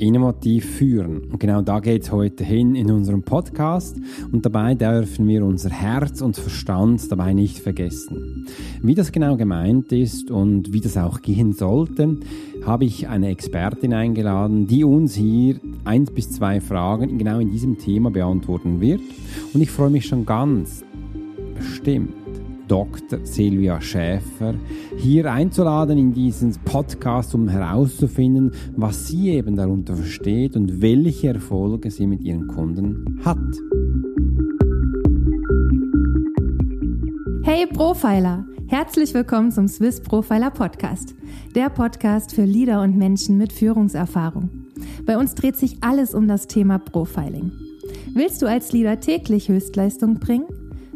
innovativ führen. Und genau da geht es heute hin in unserem Podcast und dabei dürfen wir unser Herz und Verstand dabei nicht vergessen. Wie das genau gemeint ist und wie das auch gehen sollte, habe ich eine Expertin eingeladen, die uns hier eins bis zwei Fragen genau in diesem Thema beantworten wird. Und ich freue mich schon ganz bestimmt Dr. Silvia Schäfer hier einzuladen in diesen Podcast, um herauszufinden, was sie eben darunter versteht und welche Erfolge sie mit ihren Kunden hat. Hey Profiler! Herzlich willkommen zum Swiss Profiler Podcast, der Podcast für Leader und Menschen mit Führungserfahrung. Bei uns dreht sich alles um das Thema Profiling. Willst du als Leader täglich Höchstleistung bringen?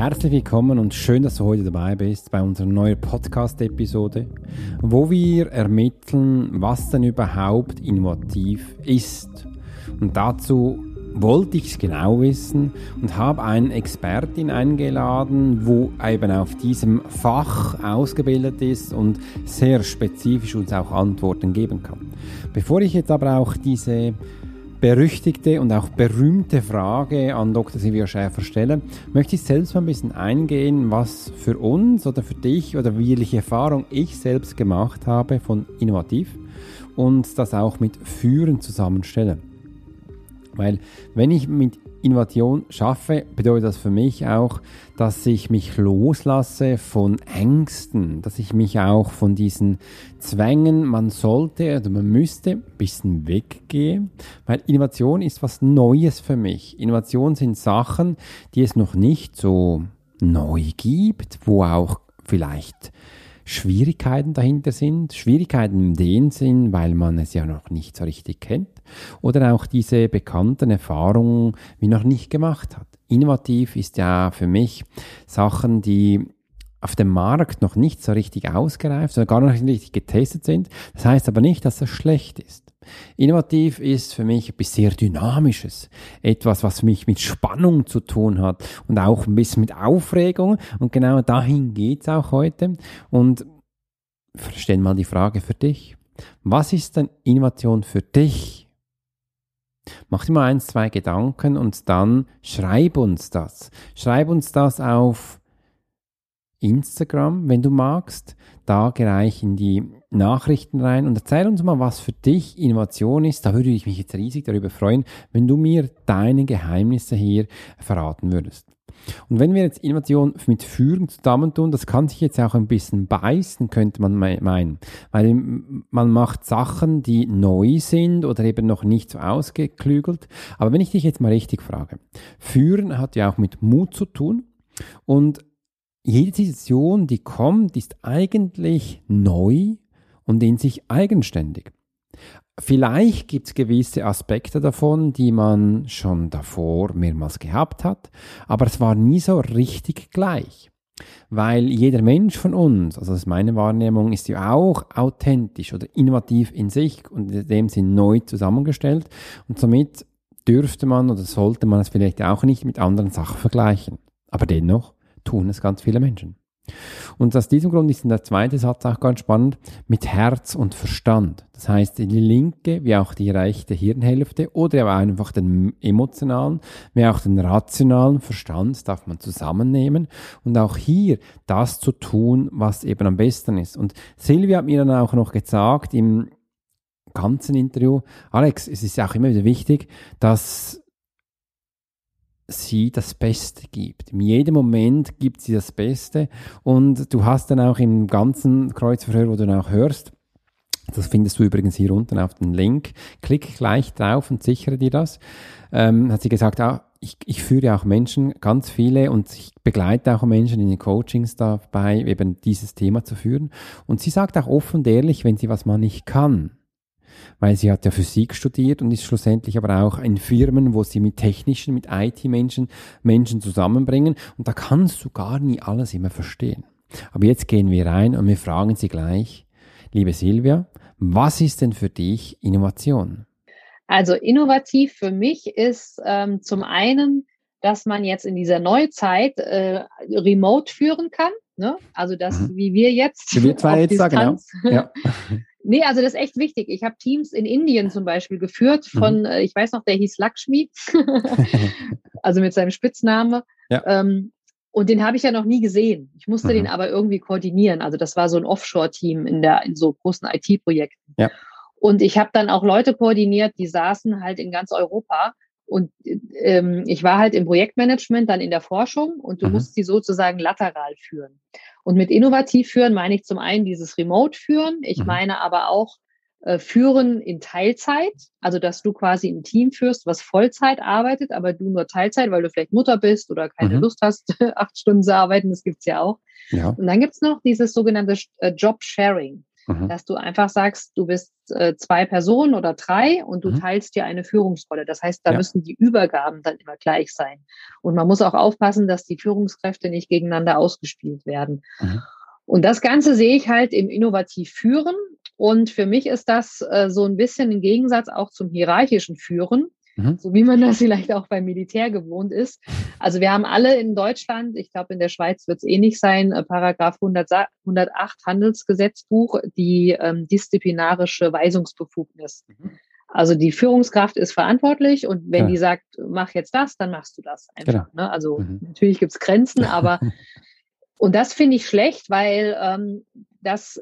Herzlich willkommen und schön, dass du heute dabei bist bei unserer neuen Podcast-Episode, wo wir ermitteln, was denn überhaupt innovativ ist. Und dazu wollte ich es genau wissen und habe eine Expertin eingeladen, wo eben auf diesem Fach ausgebildet ist und sehr spezifisch uns auch Antworten geben kann. Bevor ich jetzt aber auch diese berüchtigte und auch berühmte Frage an Dr. Silvia Schäfer stelle, möchte ich selbst mal ein bisschen eingehen, was für uns oder für dich oder welche Erfahrung ich selbst gemacht habe von innovativ und das auch mit Führen zusammenstelle. Weil wenn ich mit Innovation schaffe, bedeutet das für mich auch, dass ich mich loslasse von Ängsten, dass ich mich auch von diesen Zwängen, man sollte oder man müsste ein bisschen weggehe, weil Innovation ist was Neues für mich. Innovation sind Sachen, die es noch nicht so neu gibt, wo auch vielleicht Schwierigkeiten dahinter sind. Schwierigkeiten in dem Sinn, weil man es ja noch nicht so richtig kennt. Oder auch diese bekannten Erfahrungen wie noch nicht gemacht hat. Innovativ ist ja für mich Sachen, die auf dem Markt noch nicht so richtig ausgereift oder gar noch nicht richtig getestet sind. Das heißt aber nicht, dass das schlecht ist. Innovativ ist für mich etwas sehr Dynamisches. Etwas, was für mich mit Spannung zu tun hat und auch ein bisschen mit Aufregung. Und genau dahin geht's auch heute. Und stell mal die Frage für dich. Was ist denn Innovation für dich? Mach dir mal eins, zwei Gedanken und dann schreib uns das. Schreib uns das auf Instagram, wenn du magst. Da gleich in die Nachrichten rein und erzähl uns mal, was für dich Innovation ist. Da würde ich mich jetzt riesig darüber freuen, wenn du mir deine Geheimnisse hier verraten würdest. Und wenn wir jetzt Innovation mit Führen zusammentun, das kann sich jetzt auch ein bisschen beißen, könnte man meinen. Weil man macht Sachen, die neu sind oder eben noch nicht so ausgeklügelt. Aber wenn ich dich jetzt mal richtig frage, Führen hat ja auch mit Mut zu tun. Und jede Situation, die kommt, ist eigentlich neu und in sich eigenständig. Vielleicht gibt es gewisse Aspekte davon, die man schon davor mehrmals gehabt hat, aber es war nie so richtig gleich. Weil jeder Mensch von uns, also das ist meine Wahrnehmung, ist ja auch authentisch oder innovativ in sich und in dem Sinn neu zusammengestellt und somit dürfte man oder sollte man es vielleicht auch nicht mit anderen Sachen vergleichen. Aber dennoch tun es ganz viele Menschen. Und aus diesem Grund ist der zweite Satz auch ganz spannend, mit Herz und Verstand. Das heißt, die linke wie auch die rechte Hirnhälfte oder aber einfach den emotionalen wie auch den rationalen Verstand darf man zusammennehmen und auch hier das zu tun, was eben am besten ist. Und Silvia hat mir dann auch noch gesagt im ganzen Interview, Alex, es ist auch immer wieder wichtig, dass sie das Beste gibt. In jedem Moment gibt sie das Beste und du hast dann auch im ganzen Kreuzverhör, wo du dann auch hörst, das findest du übrigens hier unten auf den Link. Klick gleich drauf und sichere dir das. Ähm, hat sie gesagt, ah, ich, ich führe auch Menschen, ganz viele, und ich begleite auch Menschen in den Coachings dabei, eben dieses Thema zu führen. Und sie sagt auch offen und ehrlich, wenn sie was mal nicht kann, weil sie hat ja Physik studiert und ist schlussendlich aber auch in Firmen, wo sie mit technischen, mit IT-Menschen Menschen zusammenbringen und da kannst du gar nie alles immer verstehen. Aber jetzt gehen wir rein und wir fragen sie gleich, liebe Silvia, was ist denn für dich Innovation? Also innovativ für mich ist ähm, zum einen, dass man jetzt in dieser Neuzeit äh, remote führen kann. Ne? Also das, mhm. wie wir jetzt. Wie wir zwei jetzt sagen, ja. ja. Nee, also das ist echt wichtig. Ich habe Teams in Indien zum Beispiel geführt von, mhm. Ich weiß noch, der hieß Lakshmi, also mit seinem Spitzname. Ja. Ähm, und den habe ich ja noch nie gesehen. Ich musste mhm. den aber irgendwie koordinieren. Also das war so ein Offshore-Team in der in so großen IT-Projekten. Ja. Und ich habe dann auch Leute koordiniert, die saßen halt in ganz Europa. Und ähm, ich war halt im Projektmanagement, dann in der Forschung und du mhm. musst sie sozusagen lateral führen. Und mit innovativ führen meine ich zum einen dieses Remote führen. Ich mhm. meine aber auch äh, führen in Teilzeit, also dass du quasi ein Team führst, was Vollzeit arbeitet, aber du nur Teilzeit, weil du vielleicht Mutter bist oder keine mhm. Lust hast, acht Stunden zu arbeiten, das gibt's ja auch. Ja. Und dann gibt's noch dieses sogenannte äh, Job Sharing, mhm. dass du einfach sagst, du bist äh, zwei Personen oder drei und du mhm. teilst dir eine Führungsrolle. Das heißt, da ja. müssen die Übergaben dann immer gleich sein. Und man muss auch aufpassen, dass die Führungskräfte nicht gegeneinander ausgespielt werden. Mhm. Und das Ganze sehe ich halt im Innovativ führen. Und für mich ist das äh, so ein bisschen im Gegensatz auch zum hierarchischen Führen, mhm. so wie man das vielleicht auch beim Militär gewohnt ist. Also wir haben alle in Deutschland, ich glaube in der Schweiz wird es ähnlich sein, äh, Paragraph 100, 108 Handelsgesetzbuch, die ähm, disziplinarische Weisungsbefugnis. Mhm. Also die Führungskraft ist verantwortlich und wenn ja. die sagt, mach jetzt das, dann machst du das einfach. Genau. Ne? Also mhm. natürlich gibt es Grenzen, aber Und das finde ich schlecht, weil ähm, das,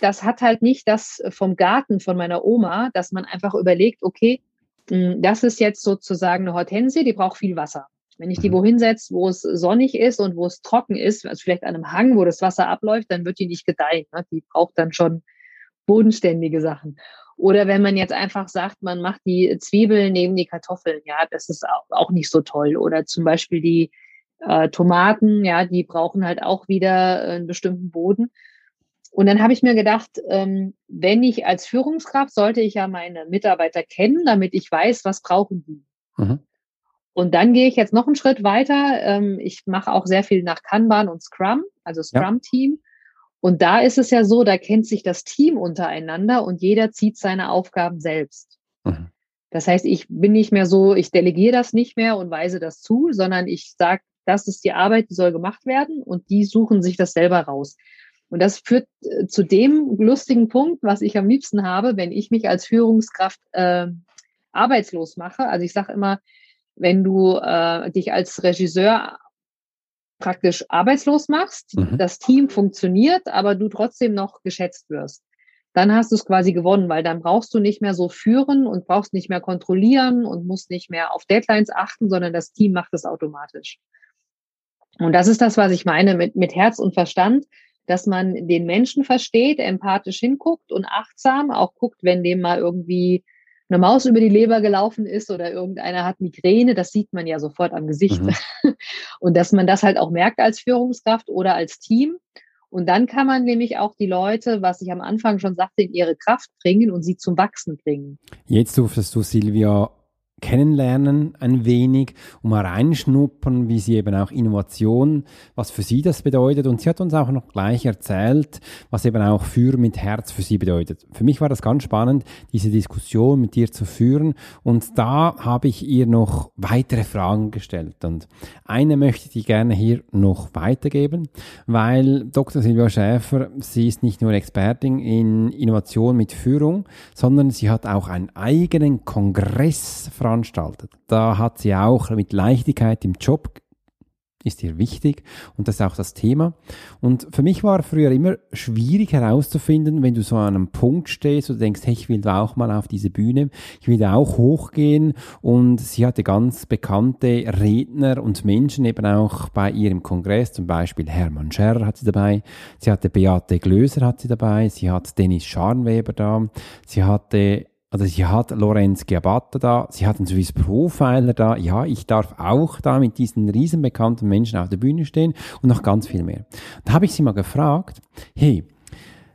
das hat halt nicht das vom Garten von meiner Oma, dass man einfach überlegt, okay, das ist jetzt sozusagen eine Hortensie, die braucht viel Wasser. Wenn ich die mhm. wohin setze, wo es sonnig ist und wo es trocken ist, also vielleicht an einem Hang, wo das Wasser abläuft, dann wird die nicht gedeihen. Ne? Die braucht dann schon bodenständige Sachen. Oder wenn man jetzt einfach sagt, man macht die Zwiebeln neben die Kartoffeln, ja, das ist auch nicht so toll. Oder zum Beispiel die, äh, Tomaten, ja, die brauchen halt auch wieder einen bestimmten Boden. Und dann habe ich mir gedacht, ähm, wenn ich als Führungskraft sollte ich ja meine Mitarbeiter kennen, damit ich weiß, was brauchen die. Mhm. Und dann gehe ich jetzt noch einen Schritt weiter. Ähm, ich mache auch sehr viel nach Kanban und Scrum, also Scrum-Team. Ja. Und da ist es ja so, da kennt sich das Team untereinander und jeder zieht seine Aufgaben selbst. Mhm. Das heißt, ich bin nicht mehr so, ich delegiere das nicht mehr und weise das zu, sondern ich sage, das ist die Arbeit, die soll gemacht werden und die suchen sich das selber raus. Und das führt äh, zu dem lustigen Punkt, was ich am liebsten habe, wenn ich mich als Führungskraft äh, arbeitslos mache. Also ich sage immer, wenn du äh, dich als Regisseur praktisch arbeitslos machst, mhm. das Team funktioniert, aber du trotzdem noch geschätzt wirst, dann hast du es quasi gewonnen, weil dann brauchst du nicht mehr so führen und brauchst nicht mehr kontrollieren und musst nicht mehr auf Deadlines achten, sondern das Team macht es automatisch. Und das ist das, was ich meine mit, mit Herz und Verstand, dass man den Menschen versteht, empathisch hinguckt und achtsam auch guckt, wenn dem mal irgendwie eine Maus über die Leber gelaufen ist oder irgendeiner hat Migräne, das sieht man ja sofort am Gesicht. Mhm. Und dass man das halt auch merkt als Führungskraft oder als Team. Und dann kann man nämlich auch die Leute, was ich am Anfang schon sagte, in ihre Kraft bringen und sie zum Wachsen bringen. Jetzt durftest du, Silvia, kennenlernen ein wenig, um mal reinschnuppern, wie sie eben auch Innovation, was für sie das bedeutet. Und sie hat uns auch noch gleich erzählt, was eben auch Führen mit Herz für sie bedeutet. Für mich war das ganz spannend, diese Diskussion mit dir zu führen. Und da habe ich ihr noch weitere Fragen gestellt. Und eine möchte ich gerne hier noch weitergeben, weil Dr. Silvia Schäfer, sie ist nicht nur Expertin in Innovation mit Führung, sondern sie hat auch einen eigenen Kongress veranstaltet. Da hat sie auch mit Leichtigkeit im Job ist dir wichtig und das ist auch das Thema. Und für mich war früher immer schwierig herauszufinden, wenn du so an einem Punkt stehst und denkst, hey, ich will da auch mal auf diese Bühne, ich will da auch hochgehen und sie hatte ganz bekannte Redner und Menschen eben auch bei ihrem Kongress, zum Beispiel Hermann Scherr hat sie dabei, sie hatte Beate Glöser hat sie dabei, sie hat Dennis Scharnweber da, sie hatte also sie hat Lorenz Giabatta da, sie hat einen Swiss Profiler da, ja, ich darf auch da mit diesen riesenbekannten Menschen auf der Bühne stehen und noch ganz viel mehr. Da habe ich sie mal gefragt, hey,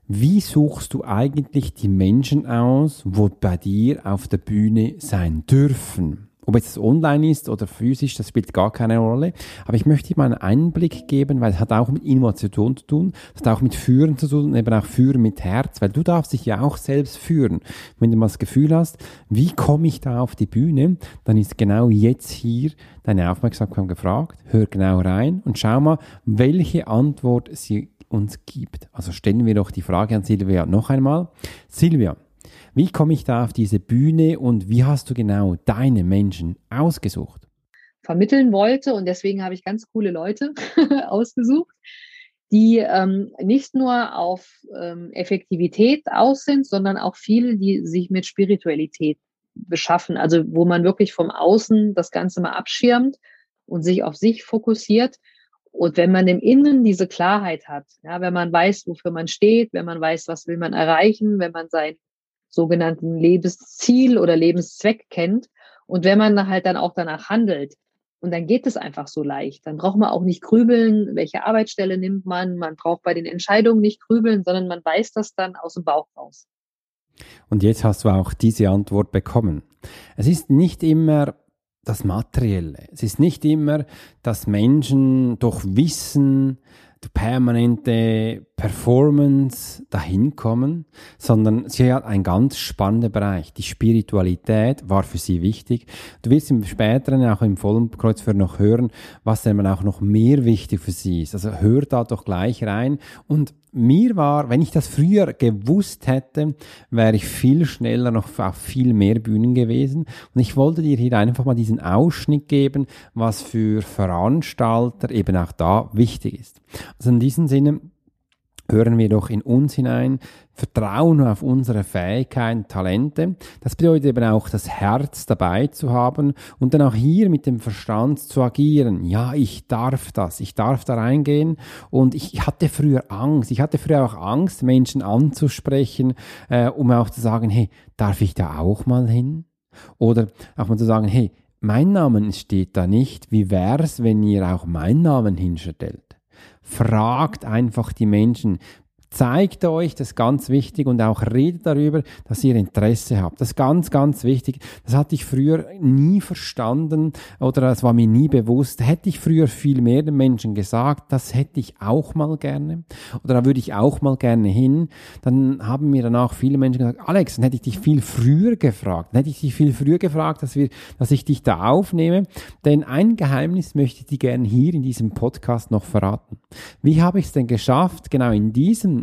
wie suchst du eigentlich die Menschen aus, wo bei dir auf der Bühne sein dürfen? Ob jetzt online ist oder physisch, das spielt gar keine Rolle. Aber ich möchte mal einen Einblick geben, weil es hat auch mit Innovation zu tun, es hat auch mit Führen zu tun, eben auch Führen mit Herz, weil du darfst dich ja auch selbst führen. Wenn du mal das Gefühl hast, wie komme ich da auf die Bühne, dann ist genau jetzt hier deine Aufmerksamkeit gefragt. Hör genau rein und schau mal, welche Antwort sie uns gibt. Also stellen wir doch die Frage an Silvia noch einmal. Silvia, wie komme ich da auf diese Bühne und wie hast du genau deine Menschen ausgesucht? Vermitteln wollte und deswegen habe ich ganz coole Leute ausgesucht, die ähm, nicht nur auf ähm, Effektivität aus sind, sondern auch viele, die sich mit Spiritualität beschaffen, also wo man wirklich vom Außen das Ganze mal abschirmt und sich auf sich fokussiert. Und wenn man im Innen diese Klarheit hat, ja, wenn man weiß, wofür man steht, wenn man weiß, was will man erreichen, wenn man sein sogenannten Lebensziel oder Lebenszweck kennt. Und wenn man halt dann auch danach handelt, und dann geht es einfach so leicht. Dann braucht man auch nicht grübeln, welche Arbeitsstelle nimmt man. Man braucht bei den Entscheidungen nicht grübeln, sondern man weiß das dann aus dem Bauch raus. Und jetzt hast du auch diese Antwort bekommen. Es ist nicht immer das Materielle. Es ist nicht immer, dass Menschen durch Wissen, permanente Performance dahin kommen, sondern sie hat einen ganz spannenden Bereich. Die Spiritualität war für sie wichtig. Du wirst im späteren, auch im vollen Kreuzfeuer noch hören, was dann auch noch mehr wichtig für sie ist. Also hör da doch gleich rein und mir war, wenn ich das früher gewusst hätte, wäre ich viel schneller noch auf viel mehr Bühnen gewesen. Und ich wollte dir hier einfach mal diesen Ausschnitt geben, was für Veranstalter eben auch da wichtig ist. Also in diesem Sinne, hören wir doch in uns hinein, vertrauen auf unsere Fähigkeiten, Talente. Das bedeutet eben auch das Herz dabei zu haben und dann auch hier mit dem Verstand zu agieren. Ja, ich darf das, ich darf da reingehen und ich hatte früher Angst. Ich hatte früher auch Angst, Menschen anzusprechen, äh, um auch zu sagen, hey, darf ich da auch mal hin? Oder auch mal zu sagen, hey, mein Name steht da nicht. Wie wär's, wenn ihr auch meinen Namen hinstellt? Fragt einfach die Menschen, zeigt euch, das ist ganz wichtig und auch redet darüber, dass ihr Interesse habt. Das ist ganz, ganz wichtig. Das hatte ich früher nie verstanden oder das war mir nie bewusst. Hätte ich früher viel mehr den Menschen gesagt, das hätte ich auch mal gerne oder da würde ich auch mal gerne hin, dann haben mir danach viele Menschen gesagt, Alex, dann hätte ich dich viel früher gefragt, dann hätte ich dich viel früher gefragt, dass wir, dass ich dich da aufnehme, denn ein Geheimnis möchte ich dir gerne hier in diesem Podcast noch verraten. Wie habe ich es denn geschafft, genau in diesem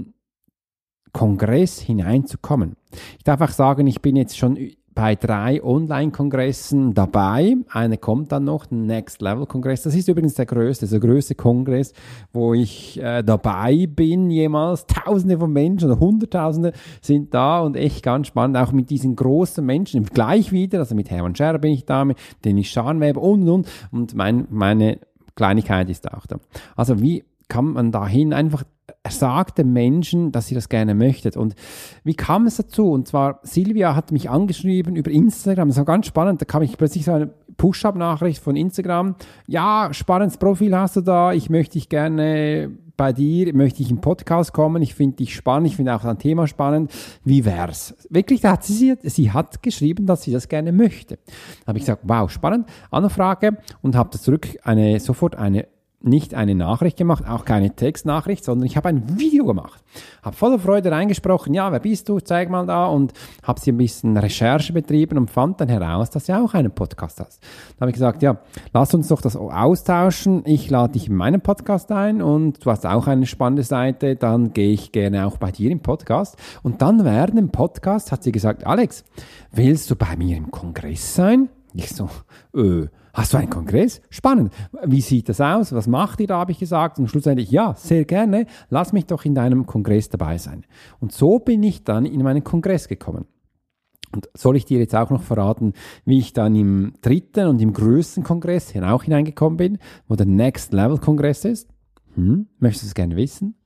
Kongress hineinzukommen. Ich darf auch sagen, ich bin jetzt schon bei drei Online-Kongressen dabei. Eine kommt dann noch, der Next Level Kongress. Das ist übrigens der größte, der größte Kongress, wo ich äh, dabei bin jemals. Tausende von Menschen oder Hunderttausende sind da und echt ganz spannend. Auch mit diesen großen Menschen gleich wieder. Also mit Hermann Scherer bin ich da, mit Dennis Scharnweber und und und. mein, meine Kleinigkeit ist auch da. Also wie kann man dahin einfach er sagt dem Menschen, dass sie das gerne möchtet. Und wie kam es dazu? Und zwar, Silvia hat mich angeschrieben über Instagram. Das war ganz spannend. Da kam ich plötzlich so eine Push-Up-Nachricht von Instagram. Ja, spannendes Profil hast du da. Ich möchte dich gerne bei dir, möchte ich im Podcast kommen. Ich finde dich spannend. Ich finde auch dein Thema spannend. Wie wär's? Wirklich, da hat sie, sie hat geschrieben, dass sie das gerne möchte. Da habe ich gesagt, wow, spannend. Anfrage und habe zurück eine, sofort eine nicht eine Nachricht gemacht, auch keine Textnachricht, sondern ich habe ein Video gemacht. Habe voller Freude reingesprochen, ja, wer bist du, zeig mal da und habe sie ein bisschen Recherche betrieben und fand dann heraus, dass sie auch einen Podcast hast. Da habe ich gesagt, ja, lass uns doch das austauschen. Ich lade dich in meinen Podcast ein und du hast auch eine spannende Seite, dann gehe ich gerne auch bei dir im Podcast. Und dann während dem Podcast hat sie gesagt, Alex, willst du bei mir im Kongress sein? Ich so, öh hast du einen Kongress? Spannend. Wie sieht das aus? Was macht ihr da, habe ich gesagt. Und schlussendlich, ja, sehr gerne, lass mich doch in deinem Kongress dabei sein. Und so bin ich dann in meinen Kongress gekommen. Und soll ich dir jetzt auch noch verraten, wie ich dann im dritten und im größten Kongress auch hineingekommen bin, wo der Next Level Kongress ist? Hm, möchtest du es gerne wissen?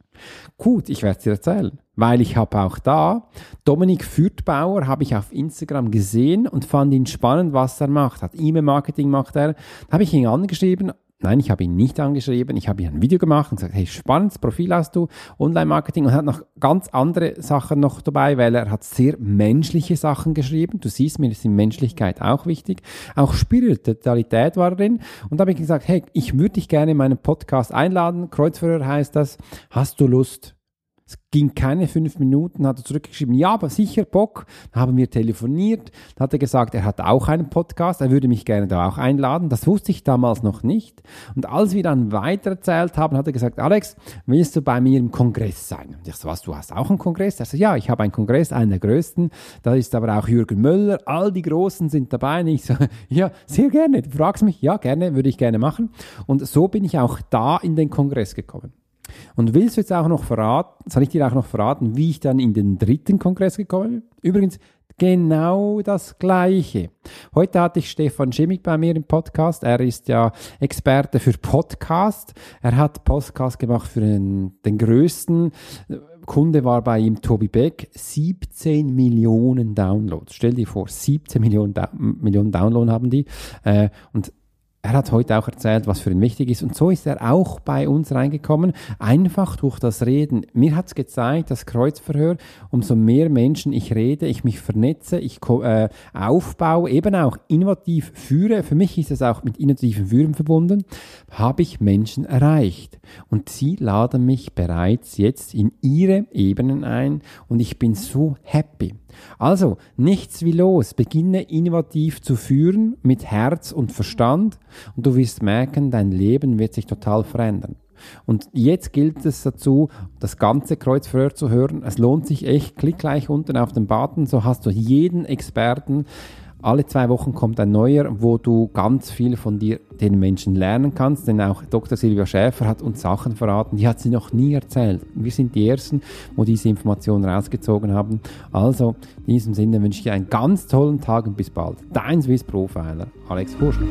Gut, ich werde es dir erzählen, weil ich habe auch da Dominik Fürthbauer habe ich auf Instagram gesehen und fand ihn spannend, was er macht. Hat E-Mail-Marketing macht er. Da habe ich ihn angeschrieben Nein, ich habe ihn nicht angeschrieben. Ich habe ihm ein Video gemacht und gesagt, hey, spannendes Profil hast du, Online-Marketing und hat noch ganz andere Sachen noch dabei, weil er hat sehr menschliche Sachen geschrieben. Du siehst, mir ist die Menschlichkeit auch wichtig. Auch Spiritualität war drin. Und da habe ich gesagt, hey, ich würde dich gerne in meinen Podcast einladen. Kreuzführer heißt das. Hast du Lust, es ging keine fünf Minuten, hat er zurückgeschrieben, ja, aber sicher Bock. Dann haben wir telefoniert. Dann hat er gesagt, er hat auch einen Podcast, er würde mich gerne da auch einladen. Das wusste ich damals noch nicht. Und als wir dann weitererzählt haben, hat er gesagt, Alex, willst du bei mir im Kongress sein? Und ich so, was, du hast auch einen Kongress? Er so, ja, ich habe einen Kongress, einen der größten. Da ist aber auch Jürgen Möller, all die Großen sind dabei. Und ich so, ja, sehr gerne. Du fragst mich, ja, gerne, würde ich gerne machen. Und so bin ich auch da in den Kongress gekommen. Und willst du jetzt auch noch verraten, soll ich dir auch noch verraten, wie ich dann in den dritten Kongress gekommen bin? Übrigens, genau das Gleiche. Heute hatte ich Stefan Schimmig bei mir im Podcast. Er ist ja Experte für Podcast. Er hat Podcast gemacht für den, den größten. Kunde war bei ihm Tobi Beck. 17 Millionen Downloads. Stell dir vor, 17 Millionen, Millionen Downloads haben die. Äh, und er hat heute auch erzählt, was für ihn wichtig ist. Und so ist er auch bei uns reingekommen, einfach durch das Reden. Mir hat es gezeigt, das Kreuzverhör, umso mehr Menschen ich rede, ich mich vernetze, ich äh, aufbaue, eben auch innovativ führe. Für mich ist es auch mit innovativen Führen verbunden, habe ich Menschen erreicht. Und sie laden mich bereits jetzt in ihre Ebenen ein und ich bin so happy. Also, nichts wie los. Beginne innovativ zu führen mit Herz und Verstand und du wirst merken, dein Leben wird sich total verändern. Und jetzt gilt es dazu, das ganze Kreuzverhör zu hören. Es lohnt sich echt. Klick gleich unten auf den Button, so hast du jeden Experten alle zwei Wochen kommt ein neuer, wo du ganz viel von dir, den Menschen lernen kannst. Denn auch Dr. Silvia Schäfer hat uns Sachen verraten, die hat sie noch nie erzählt. Wir sind die Ersten, wo diese Informationen rausgezogen haben. Also, in diesem Sinne wünsche ich dir einen ganz tollen Tag und bis bald. Dein Swiss Profiler, Alex Hurschler.